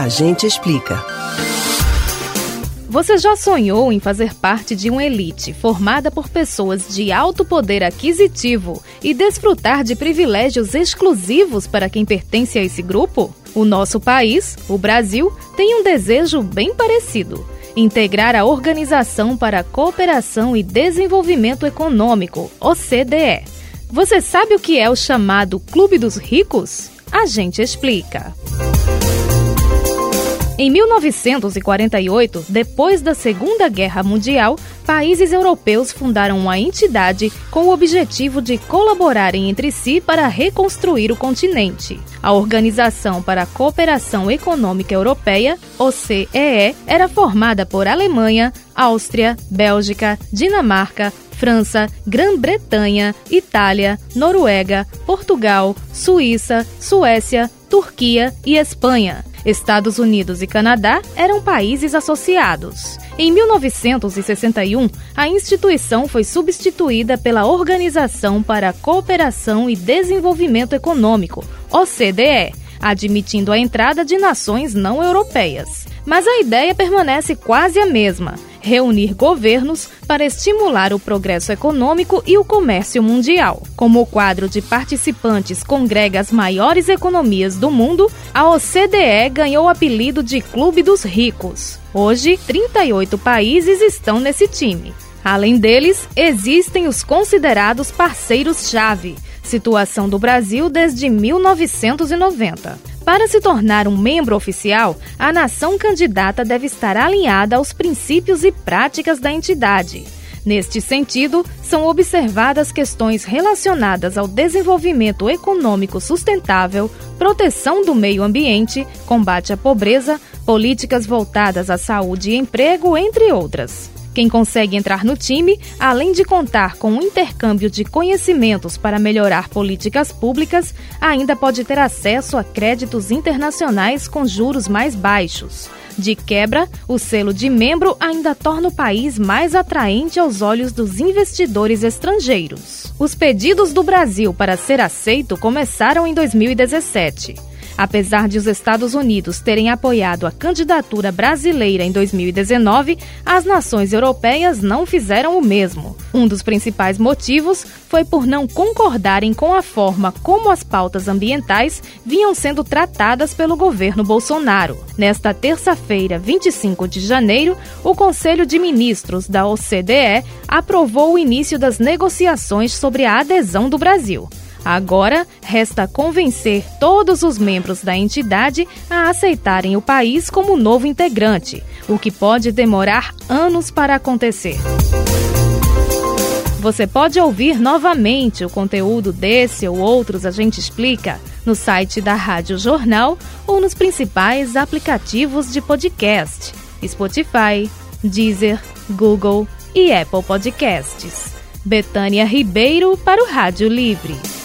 A gente explica. Você já sonhou em fazer parte de uma elite formada por pessoas de alto poder aquisitivo e desfrutar de privilégios exclusivos para quem pertence a esse grupo? O nosso país, o Brasil, tem um desejo bem parecido: integrar a Organização para a Cooperação e Desenvolvimento Econômico, OCDE. Você sabe o que é o chamado Clube dos Ricos? A gente explica. Em 1948, depois da Segunda Guerra Mundial, países europeus fundaram uma entidade com o objetivo de colaborarem entre si para reconstruir o continente. A Organização para a Cooperação Econômica Europeia, OCEE, era formada por Alemanha, Áustria, Bélgica, Dinamarca, França, Grã-Bretanha, Itália, Noruega, Portugal, Suíça, Suécia, Turquia e Espanha. Estados Unidos e Canadá eram países associados. Em 1961, a instituição foi substituída pela Organização para a Cooperação e Desenvolvimento Econômico, OCDE, admitindo a entrada de nações não europeias. Mas a ideia permanece quase a mesma reunir governos para estimular o progresso econômico e o comércio mundial. Como o quadro de participantes congrega as maiores economias do mundo, a OCDE ganhou o apelido de Clube dos Ricos. Hoje, 38 países estão nesse time. Além deles, existem os considerados parceiros-chave, situação do Brasil desde 1990. Para se tornar um membro oficial, a nação candidata deve estar alinhada aos princípios e práticas da entidade. Neste sentido, são observadas questões relacionadas ao desenvolvimento econômico sustentável, proteção do meio ambiente, combate à pobreza, políticas voltadas à saúde e emprego, entre outras. Quem consegue entrar no time, além de contar com um intercâmbio de conhecimentos para melhorar políticas públicas, ainda pode ter acesso a créditos internacionais com juros mais baixos. De quebra, o selo de membro ainda torna o país mais atraente aos olhos dos investidores estrangeiros. Os pedidos do Brasil para ser aceito começaram em 2017. Apesar de os Estados Unidos terem apoiado a candidatura brasileira em 2019, as nações europeias não fizeram o mesmo. Um dos principais motivos foi por não concordarem com a forma como as pautas ambientais vinham sendo tratadas pelo governo Bolsonaro. Nesta terça-feira, 25 de janeiro, o Conselho de Ministros da OCDE aprovou o início das negociações sobre a adesão do Brasil. Agora, resta convencer todos os membros da entidade a aceitarem o país como novo integrante, o que pode demorar anos para acontecer. Você pode ouvir novamente o conteúdo desse ou outros A Gente Explica no site da Rádio Jornal ou nos principais aplicativos de podcast: Spotify, Deezer, Google e Apple Podcasts. Betânia Ribeiro para o Rádio Livre.